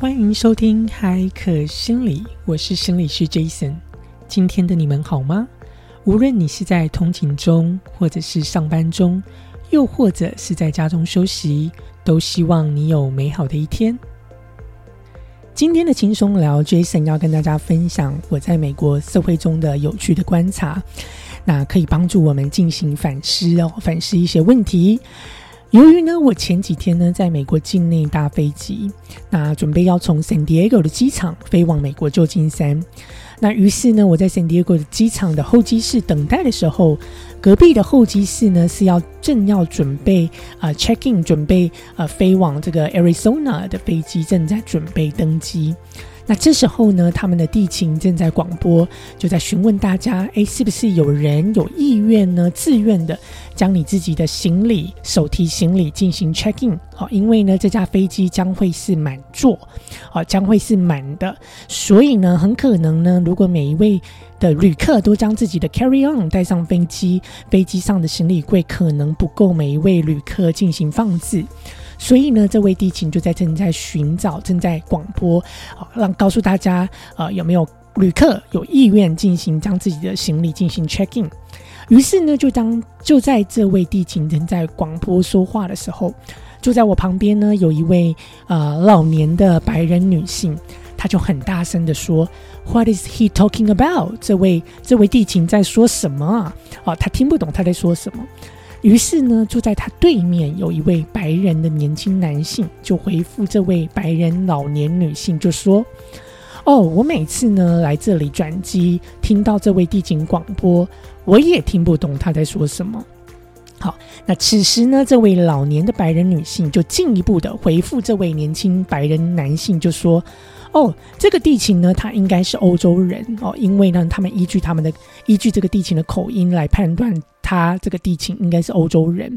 欢迎收听海可心理，我是心理师 Jason。今天的你们好吗？无论你是在通勤中，或者是上班中，又或者是在家中休息，都希望你有美好的一天。今天的轻松聊，Jason 要跟大家分享我在美国社会中的有趣的观察，那可以帮助我们进行反思哦，反思一些问题。由于呢，我前几天呢在美国境内搭飞机，那准备要从 San Diego 的机场飞往美国旧金山。那于是呢，我在 San Diego 的机场的候机室等待的时候，隔壁的候机室呢是要正要准备啊 check in，准备呃飞往这个 Arizona 的飞机正在准备登机。那这时候呢，他们的地勤正在广播，就在询问大家：哎，是不是有人有意愿呢？自愿的将你自己的行李、手提行李进行 check in？好，因为呢，这架飞机将会是满座，好，将会是满的，所以呢，很可能呢，如果每一位的旅客都将自己的 carry on 带上飞机，飞机上的行李柜可能不够每一位旅客进行放置。所以呢，这位地勤就在正在寻找，正在广播，好让告诉大家，呃，有没有旅客有意愿进行将自己的行李进行 check in。于是呢，就当就在这位地勤正在广播说话的时候，就在我旁边呢，有一位呃老年的白人女性，她就很大声的说：“What is he talking about？” 这位这位地勤在说什么啊？哦，他听不懂他在说什么。于是呢，坐在他对面有一位白人的年轻男性，就回复这位白人老年女性，就说：“哦，我每次呢来这里转机，听到这位地景广播，我也听不懂他在说什么。”好，那此时呢，这位老年的白人女性就进一步的回复这位年轻白人男性，就说。哦，这个地勤呢，他应该是欧洲人哦，因为呢，他们依据他们的依据这个地勤的口音来判断，他这个地勤应该是欧洲人。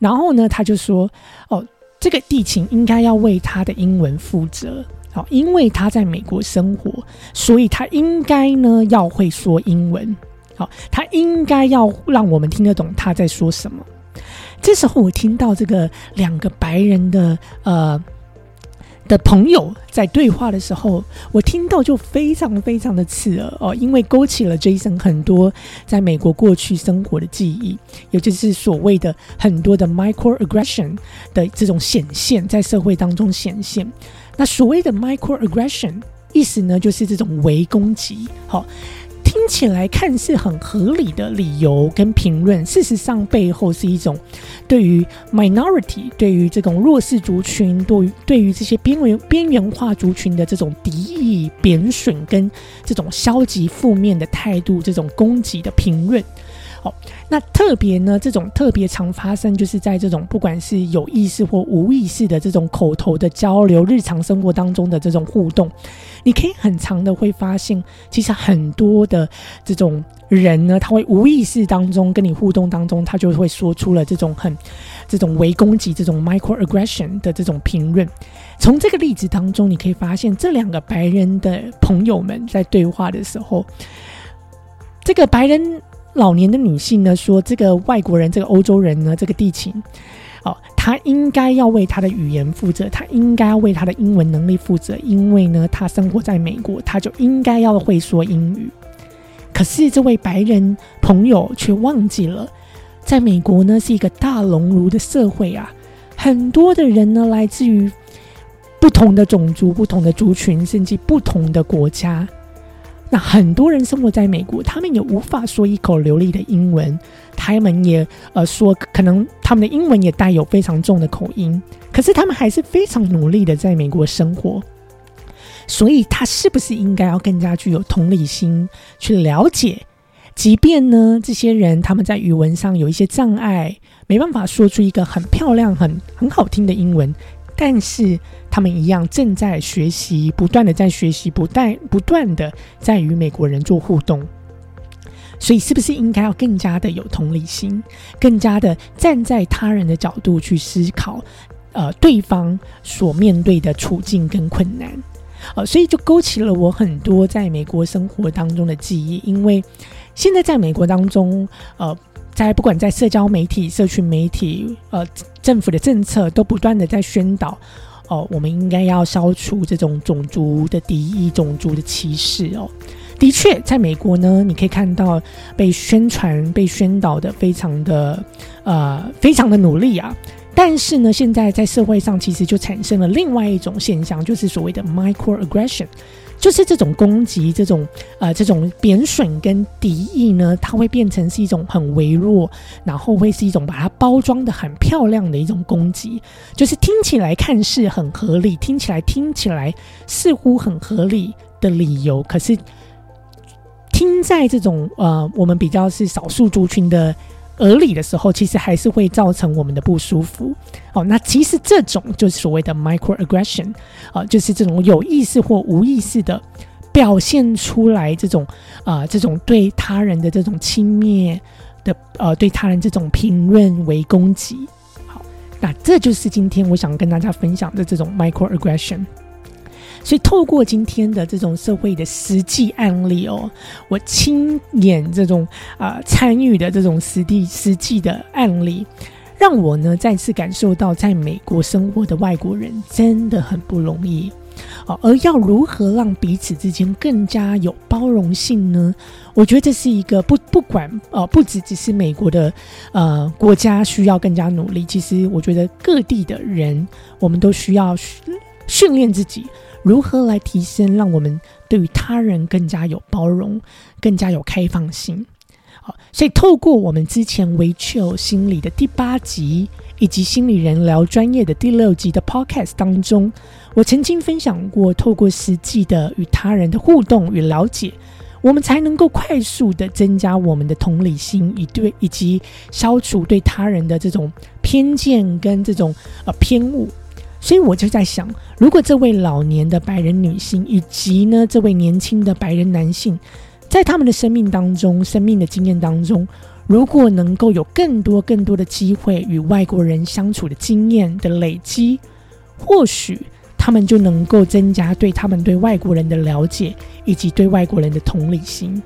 然后呢，他就说，哦，这个地勤应该要为他的英文负责，好，因为他在美国生活，所以他应该呢要会说英文，好，他应该要让我们听得懂他在说什么。这时候我听到这个两个白人的呃。的朋友在对话的时候，我听到就非常非常的刺耳哦，因为勾起了 Jason 很多在美国过去生活的记忆，也就是所谓的很多的 microaggression 的这种显现，在社会当中显现。那所谓的 microaggression 意思呢，就是这种微攻击，好。起来看似很合理的理由跟评论，事实上背后是一种对于 minority、对于这种弱势族群、对于对于这些边缘边缘化族群的这种敌意、贬损跟这种消极负面的态度、这种攻击的评论。哦，那特别呢，这种特别常发生，就是在这种不管是有意识或无意识的这种口头的交流、日常生活当中的这种互动，你可以很长的会发现，其实很多的这种人呢，他会无意识当中跟你互动当中，他就会说出了这种很这种微攻击、这种 microaggression 的这种评论。从这个例子当中，你可以发现，这两个白人的朋友们在对话的时候，这个白人。老年的女性呢说：“这个外国人，这个欧洲人呢，这个地勤，哦，他应该要为他的语言负责，他应该要为他的英文能力负责，因为呢，他生活在美国，他就应该要会说英语。可是这位白人朋友却忘记了，在美国呢是一个大熔炉的社会啊，很多的人呢来自于不同的种族、不同的族群，甚至不同的国家。”那很多人生活在美国，他们也无法说一口流利的英文，他们也呃说，可能他们的英文也带有非常重的口音，可是他们还是非常努力的在美国生活。所以，他是不是应该要更加具有同理心，去了解，即便呢这些人他们在语文上有一些障碍，没办法说出一个很漂亮、很很好听的英文。但是他们一样正在学习，不断的在学习，不断不断的在与美国人做互动。所以，是不是应该要更加的有同理心，更加的站在他人的角度去思考，呃，对方所面对的处境跟困难？呃，所以就勾起了我很多在美国生活当中的记忆。因为现在在美国当中，呃。在不管在社交媒体、社群媒体，呃，政府的政策都不断的在宣导，哦，我们应该要消除这种种族的敌意、种族的歧视哦。的确，在美国呢，你可以看到被宣传、被宣导的非常的呃，非常的努力啊。但是呢，现在在社会上其实就产生了另外一种现象，就是所谓的 microaggression。就是这种攻击，这种呃，这种贬损跟敌意呢，它会变成是一种很微弱，然后会是一种把它包装的很漂亮的一种攻击，就是听起来看似很合理，听起来听起来似乎很合理的理由，可是听在这种呃，我们比较是少数族群的。而理的时候，其实还是会造成我们的不舒服。哦，那其实这种就是所谓的 microaggression，啊，就是这种有意识或无意识的表现出来这种啊，这种对他人的这种轻蔑的呃，对他人这种评论为攻击。好，那这就是今天我想跟大家分享的这种 microaggression。所以，透过今天的这种社会的实际案例哦，我亲眼这种啊参与的这种实地实际的案例，让我呢再次感受到，在美国生活的外国人真的很不容易哦。而要如何让彼此之间更加有包容性呢？我觉得这是一个不不管呃，不只只是美国的呃国家需要更加努力，其实我觉得各地的人，我们都需要训练自己。如何来提升，让我们对于他人更加有包容，更加有开放性？好，所以透过我们之前维丘心理的第八集，以及心理人聊专业的第六集的 Podcast 当中，我曾经分享过，透过实际的与他人的互动与了解，我们才能够快速的增加我们的同理心，以对以及消除对他人的这种偏见跟这种呃偏误。所以我就在想，如果这位老年的白人女性以及呢这位年轻的白人男性，在他们的生命当中、生命的经验当中，如果能够有更多更多的机会与外国人相处的经验的累积，或许他们就能够增加对他们对外国人的了解，以及对外国人的同理心。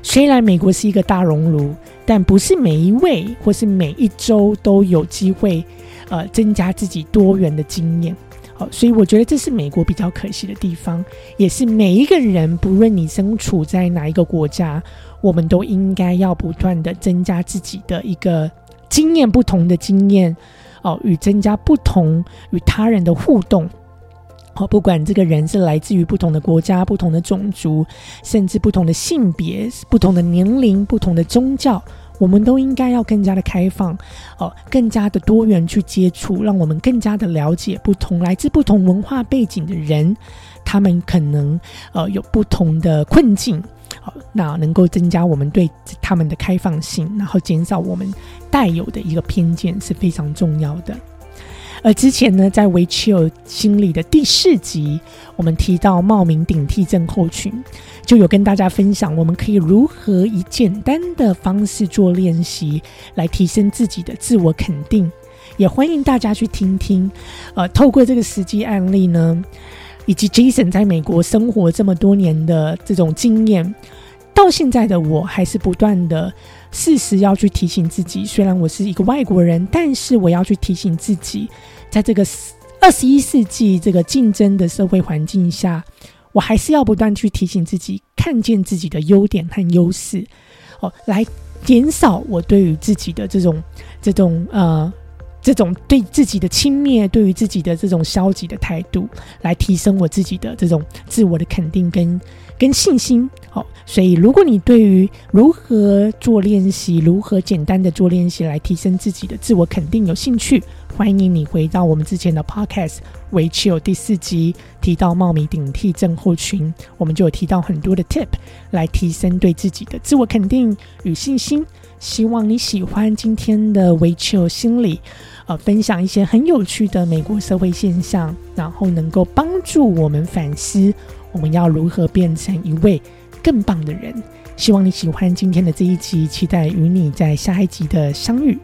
虽然美国是一个大熔炉，但不是每一位或是每一周都有机会。呃，增加自己多元的经验，好，所以我觉得这是美国比较可惜的地方，也是每一个人，不论你身处在哪一个国家，我们都应该要不断的增加自己的一个经验，不同的经验，哦，与增加不同与他人的互动，好，不管这个人是来自于不同的国家、不同的种族，甚至不同的性别、不同的年龄、不同的宗教。我们都应该要更加的开放，哦，更加的多元去接触，让我们更加的了解不同来自不同文化背景的人，他们可能呃有不同的困境，好，那能够增加我们对他们的开放性，然后减少我们带有的一个偏见是非常重要的。而之前呢，在维奇尔心理的第四集，我们提到冒名顶替症候群，就有跟大家分享，我们可以如何以简单的方式做练习，来提升自己的自我肯定。也欢迎大家去听听。呃，透过这个实际案例呢，以及 Jason 在美国生活这么多年的这种经验，到现在的我还是不断的。事实要去提醒自己，虽然我是一个外国人，但是我要去提醒自己，在这个二十一世纪这个竞争的社会环境下，我还是要不断去提醒自己，看见自己的优点和优势，哦，来减少我对于自己的这种这种呃这种对自己的轻蔑，对于自己的这种消极的态度，来提升我自己的这种自我的肯定跟。跟信心，好，所以如果你对于如何做练习，如何简单的做练习来提升自己的自我肯定有兴趣，欢迎你回到我们之前的 podcast 维持有第四集提到冒名顶替症候群，我们就有提到很多的 tip 来提升对自己的自我肯定与信心。希望你喜欢今天的维持有心理，呃，分享一些很有趣的美国社会现象，然后能够帮助我们反思。我们要如何变成一位更棒的人？希望你喜欢今天的这一集，期待与你在下一集的相遇。